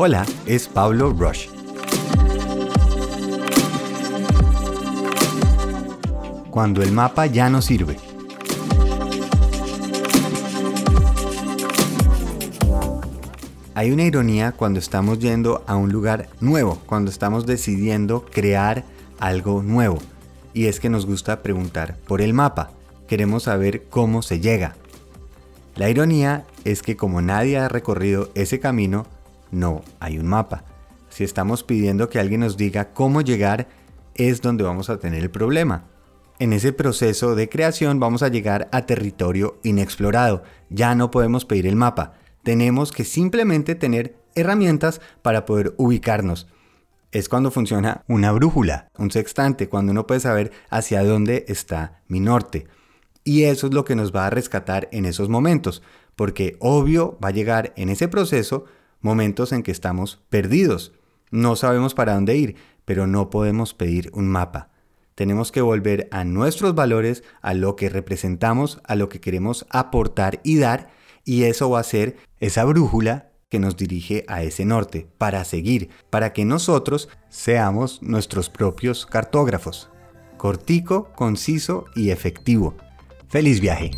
Hola, es Pablo Rush. Cuando el mapa ya no sirve. Hay una ironía cuando estamos yendo a un lugar nuevo, cuando estamos decidiendo crear algo nuevo. Y es que nos gusta preguntar por el mapa. Queremos saber cómo se llega. La ironía es que como nadie ha recorrido ese camino, no hay un mapa. Si estamos pidiendo que alguien nos diga cómo llegar, es donde vamos a tener el problema. En ese proceso de creación vamos a llegar a territorio inexplorado. Ya no podemos pedir el mapa. Tenemos que simplemente tener herramientas para poder ubicarnos. Es cuando funciona una brújula, un sextante, cuando uno puede saber hacia dónde está mi norte. Y eso es lo que nos va a rescatar en esos momentos, porque obvio va a llegar en ese proceso momentos en que estamos perdidos. No sabemos para dónde ir, pero no podemos pedir un mapa. Tenemos que volver a nuestros valores, a lo que representamos, a lo que queremos aportar y dar, y eso va a ser esa brújula que nos dirige a ese norte, para seguir, para que nosotros seamos nuestros propios cartógrafos. Cortico, conciso y efectivo. ¡Feliz viaje!